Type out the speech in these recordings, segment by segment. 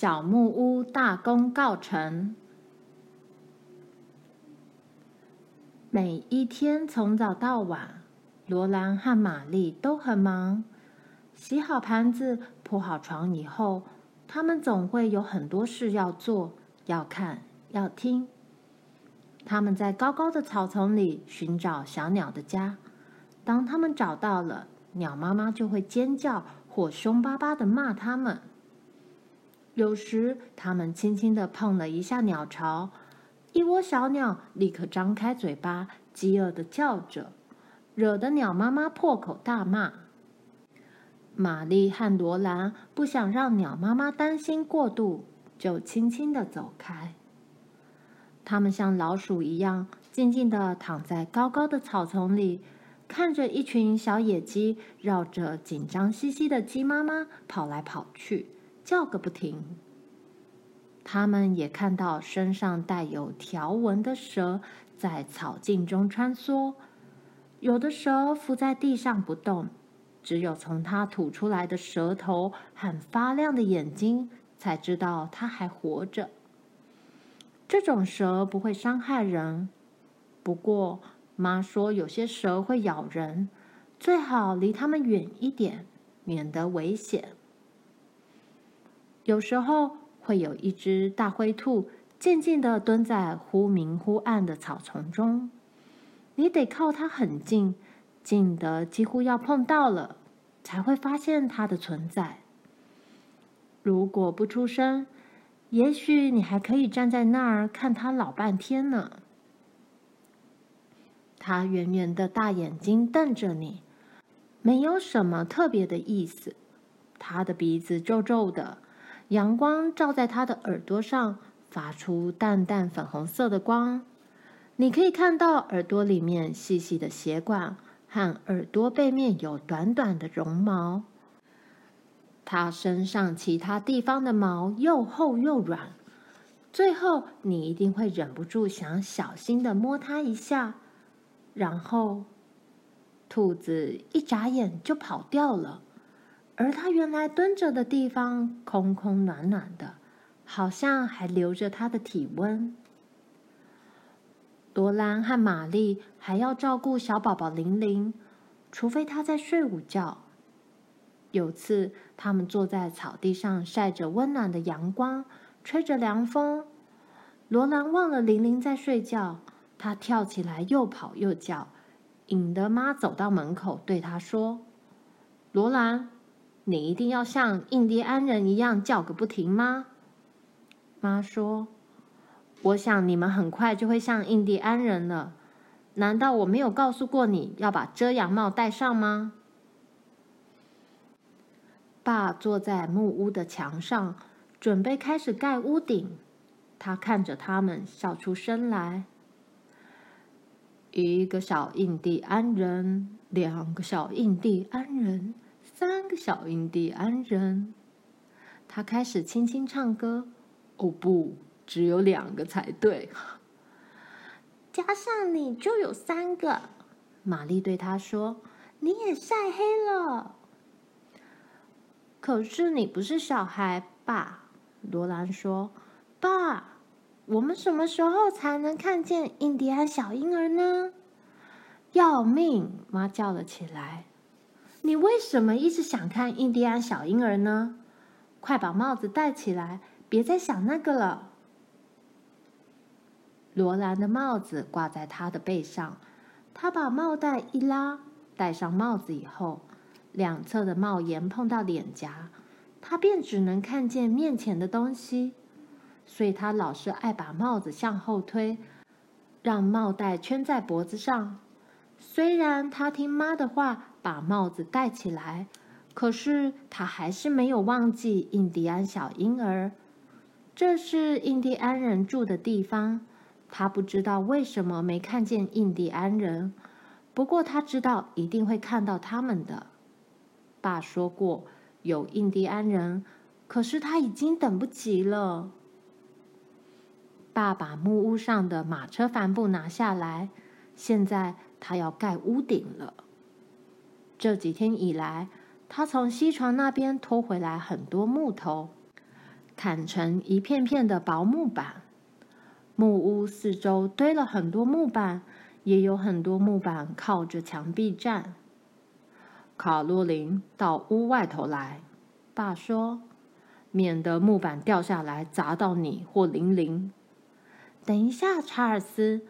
小木屋大功告成。每一天从早到晚，罗兰和玛丽都很忙。洗好盘子、铺好床以后，他们总会有很多事要做、要看、要听。他们在高高的草丛里寻找小鸟的家。当他们找到了，鸟妈妈就会尖叫或凶巴巴的骂他们。有时，他们轻轻地碰了一下鸟巢，一窝小鸟立刻张开嘴巴，饥饿地叫着，惹得鸟妈妈破口大骂。玛丽和罗兰不想让鸟妈妈担心过度，就轻轻地走开。他们像老鼠一样，静静地躺在高高的草丛里，看着一群小野鸡绕着紧张兮兮的鸡妈妈跑来跑去，叫个不停。他们也看到身上带有条纹的蛇在草茎中穿梭，有的蛇伏在地上不动。只有从它吐出来的舌头和发亮的眼睛，才知道它还活着。这种蛇不会伤害人，不过妈说有些蛇会咬人，最好离它们远一点，免得危险。有时候会有一只大灰兔静静地蹲在忽明忽暗的草丛中，你得靠它很近。近得几乎要碰到了，才会发现它的存在。如果不出声，也许你还可以站在那儿看它老半天呢。它圆圆的大眼睛瞪着你，没有什么特别的意思。它的鼻子皱皱的，阳光照在它的耳朵上，发出淡淡粉红色的光。你可以看到耳朵里面细细的血管。和耳朵背面有短短的绒毛，它身上其他地方的毛又厚又软，最后你一定会忍不住想小心的摸它一下，然后兔子一眨眼就跑掉了，而他原来蹲着的地方空空暖暖的，好像还留着他的体温。罗兰和玛丽还要照顾小宝宝玲玲，除非她在睡午觉。有次，他们坐在草地上晒着温暖的阳光，吹着凉风。罗兰忘了玲玲在睡觉，她跳起来又跑又叫，引得妈走到门口对她说：“罗兰，你一定要像印第安人一样叫个不停吗？”妈说。我想你们很快就会像印第安人了。难道我没有告诉过你要把遮阳帽戴上吗？爸坐在木屋的墙上，准备开始盖屋顶。他看着他们，笑出声来。一个小印第安人，两个小印第安人，三个小印第安人。他开始轻轻唱歌。哦不！只有两个才对，加上你就有三个。玛丽对他说：“你也晒黑了。”可是你不是小孩，爸。罗兰说：“爸，我们什么时候才能看见印第安小婴儿呢？”要命！妈叫了起来：“你为什么一直想看印第安小婴儿呢？快把帽子戴起来，别再想那个了。”罗兰的帽子挂在他的背上，他把帽带一拉，戴上帽子以后，两侧的帽檐碰到脸颊，他便只能看见面前的东西，所以他老是爱把帽子向后推，让帽带圈在脖子上。虽然他听妈的话，把帽子戴起来，可是他还是没有忘记印第安小婴儿。这是印第安人住的地方。他不知道为什么没看见印第安人，不过他知道一定会看到他们的。爸说过有印第安人，可是他已经等不及了。爸把木屋上的马车帆布拿下来，现在他要盖屋顶了。这几天以来，他从西床那边拖回来很多木头，砍成一片片的薄木板。木屋四周堆了很多木板，也有很多木板靠着墙壁站。卡洛琳到屋外头来，爸说，免得木板掉下来砸到你或玲玲。等一下，查尔斯，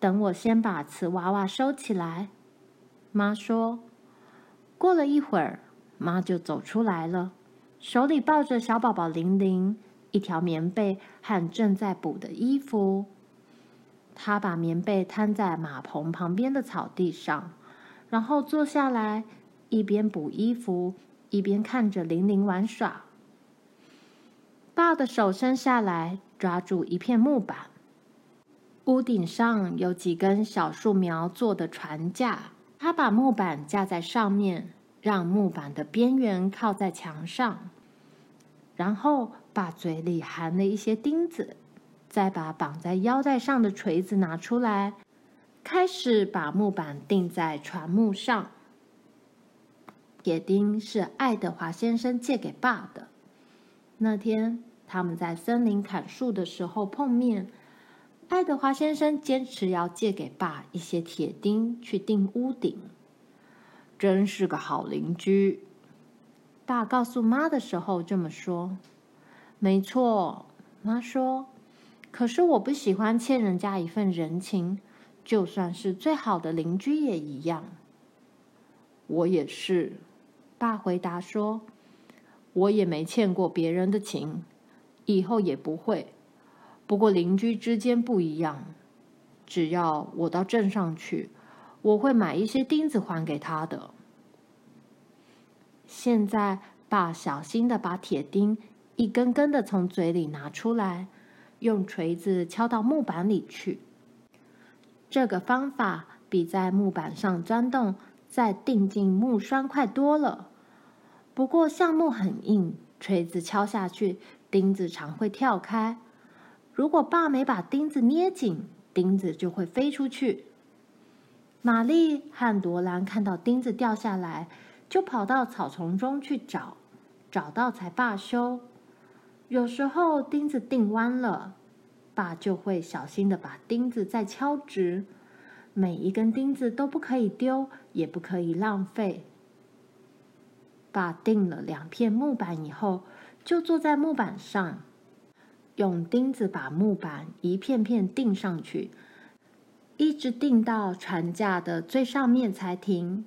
等我先把瓷娃娃收起来。妈说。过了一会儿，妈就走出来了，手里抱着小宝宝玲玲。一条棉被和正在补的衣服，他把棉被摊在马棚旁边的草地上，然后坐下来，一边补衣服，一边看着玲玲玩耍。爸的手伸下来，抓住一片木板。屋顶上有几根小树苗做的船架，他把木板架在上面，让木板的边缘靠在墙上。然后把嘴里含了一些钉子，再把绑在腰带上的锤子拿出来，开始把木板钉在船木上。铁钉是爱德华先生借给爸的。那天他们在森林砍树的时候碰面，爱德华先生坚持要借给爸一些铁钉去钉屋顶，真是个好邻居。爸告诉妈的时候这么说：“没错。”妈说：“可是我不喜欢欠人家一份人情，就算是最好的邻居也一样。”我也是，爸回答说：“我也没欠过别人的情，以后也不会。不过邻居之间不一样，只要我到镇上去，我会买一些钉子还给他的。”现在，爸小心的把铁钉一根根的从嘴里拿出来，用锤子敲到木板里去。这个方法比在木板上钻洞再钉进木栓快多了。不过橡木很硬，锤子敲下去，钉子常会跳开。如果爸没把钉子捏紧，钉子就会飞出去。玛丽和罗兰看到钉子掉下来。就跑到草丛中去找，找到才罢休。有时候钉子钉弯了，爸就会小心的把钉子再敲直。每一根钉子都不可以丢，也不可以浪费。爸钉了两片木板以后，就坐在木板上，用钉子把木板一片片钉上去，一直钉到船架的最上面才停。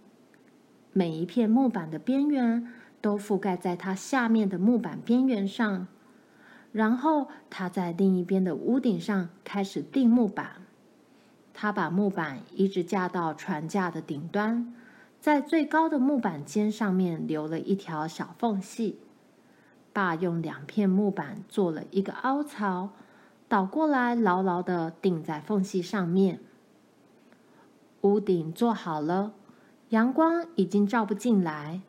每一片木板的边缘都覆盖在它下面的木板边缘上，然后他在另一边的屋顶上开始钉木板。他把木板一直架到船架的顶端，在最高的木板尖上面留了一条小缝隙。爸用两片木板做了一个凹槽，倒过来牢牢地钉在缝隙上面。屋顶做好了。阳光已经照不进来，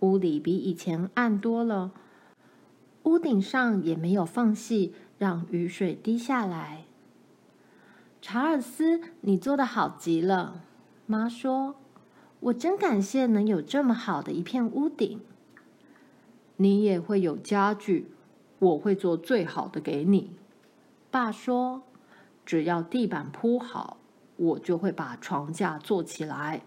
屋里比以前暗多了。屋顶上也没有缝隙，让雨水滴下来。查尔斯，你做的好极了，妈说：“我真感谢能有这么好的一片屋顶。”你也会有家具，我会做最好的给你。爸说：“只要地板铺好，我就会把床架做起来。”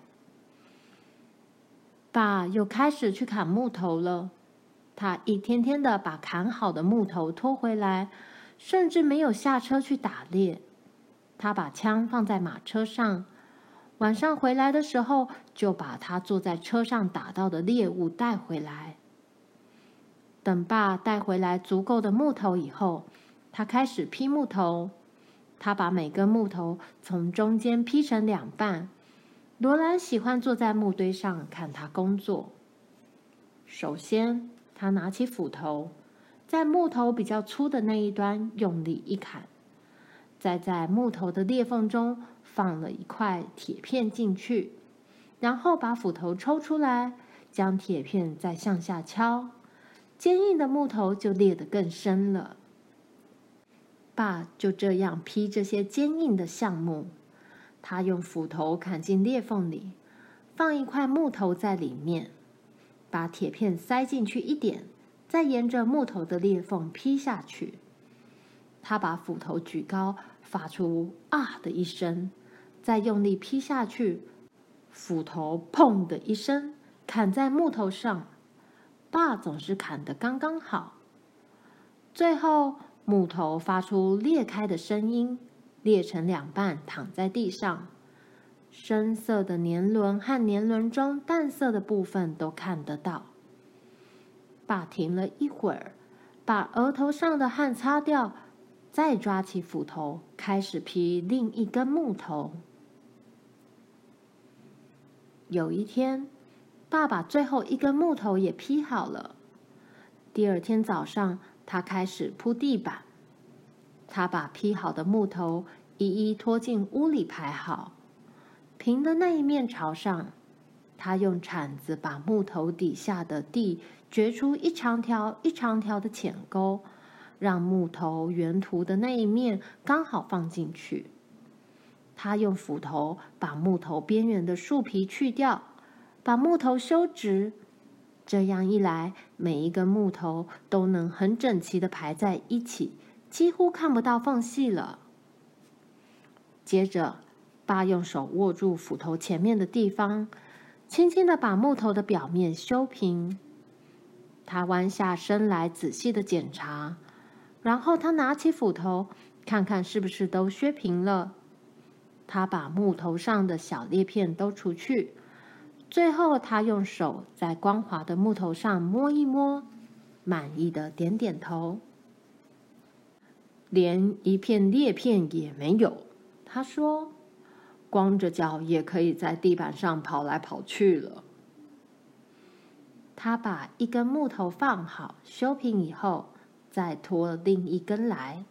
爸又开始去砍木头了。他一天天的把砍好的木头拖回来，甚至没有下车去打猎。他把枪放在马车上，晚上回来的时候就把他坐在车上打到的猎物带回来。等爸带回来足够的木头以后，他开始劈木头。他把每根木头从中间劈成两半。罗兰喜欢坐在木堆上看他工作。首先，他拿起斧头，在木头比较粗的那一端用力一砍，再在木头的裂缝中放了一块铁片进去，然后把斧头抽出来，将铁片再向下敲，坚硬的木头就裂得更深了。爸就这样劈这些坚硬的橡木。他用斧头砍进裂缝里，放一块木头在里面，把铁片塞进去一点，再沿着木头的裂缝劈下去。他把斧头举高，发出“啊”的一声，再用力劈下去，斧头“砰”的一声砍在木头上。爸总是砍得刚刚好，最后木头发出裂开的声音，裂成两半，躺在地上。深色的年轮和年轮中淡色的部分都看得到。爸停了一会儿，把额头上的汗擦掉，再抓起斧头，开始劈另一根木头。有一天，爸把最后一根木头也劈好了。第二天早上，他开始铺地板。他把劈好的木头一一拖进屋里排好，平的那一面朝上。他用铲子把木头底下的地掘出一长条一长条的浅沟，让木头圆凸的那一面刚好放进去。他用斧头把木头边缘的树皮去掉。把木头修直，这样一来，每一根木头都能很整齐的排在一起，几乎看不到缝隙了。接着，爸用手握住斧头前面的地方，轻轻的把木头的表面修平。他弯下身来仔细的检查，然后他拿起斧头，看看是不是都削平了。他把木头上的小裂片都除去。最后，他用手在光滑的木头上摸一摸，满意的点点头。连一片裂片也没有，他说：“光着脚也可以在地板上跑来跑去了。”他把一根木头放好，修平以后，再拖另一根来。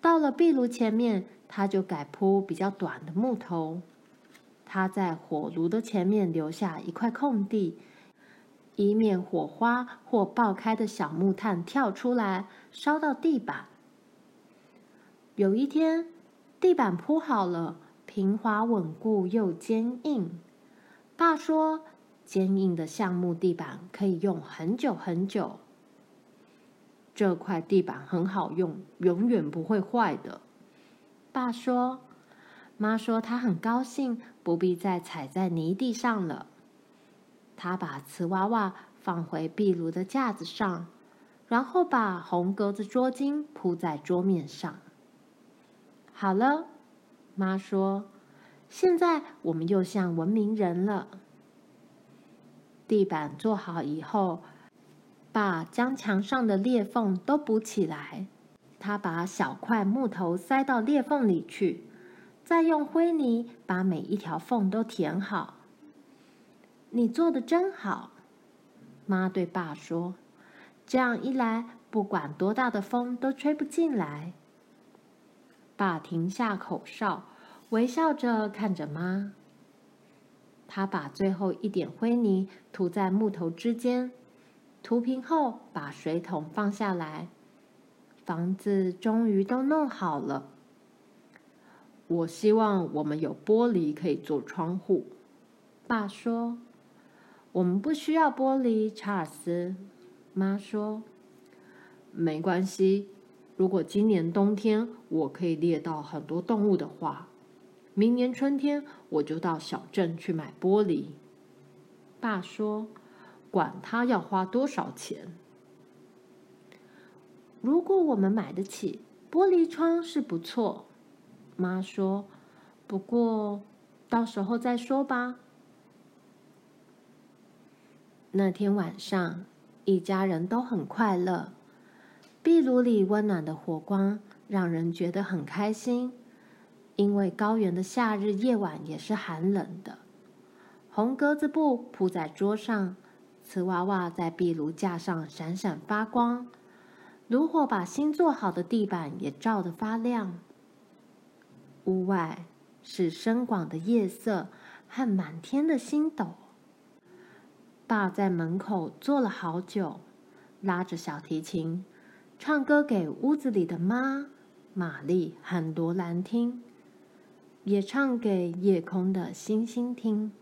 到了壁炉前面，他就改铺比较短的木头。他在火炉的前面留下一块空地，以免火花或爆开的小木炭跳出来烧到地板。有一天，地板铺好了，平滑稳固又坚硬。爸说：“坚硬的橡木地板可以用很久很久。”这块地板很好用，永远不会坏的。爸说。妈说她很高兴，不必再踩在泥地上了。她把瓷娃娃放回壁炉的架子上，然后把红格子桌巾铺在桌面上。好了，妈说，现在我们又像文明人了。地板做好以后，爸将墙上的裂缝都补起来。他把小块木头塞到裂缝里去。再用灰泥把每一条缝都填好。你做的真好，妈对爸说。这样一来，不管多大的风都吹不进来。爸停下口哨，微笑着看着妈。他把最后一点灰泥涂在木头之间，涂平后把水桶放下来。房子终于都弄好了。我希望我们有玻璃可以做窗户，爸说。我们不需要玻璃，查尔斯。妈说。没关系，如果今年冬天我可以猎到很多动物的话，明年春天我就到小镇去买玻璃。爸说。管他要花多少钱。如果我们买得起，玻璃窗是不错。妈说：“不过，到时候再说吧。”那天晚上，一家人都很快乐。壁炉里温暖的火光让人觉得很开心，因为高原的夏日夜晚也是寒冷的。红格子布铺在桌上，瓷娃娃在壁炉架上闪闪发光，炉火把新做好的地板也照得发亮。屋外是深广的夜色和满天的星斗。爸在门口坐了好久，拉着小提琴，唱歌给屋子里的妈、玛丽和罗兰听，也唱给夜空的星星听。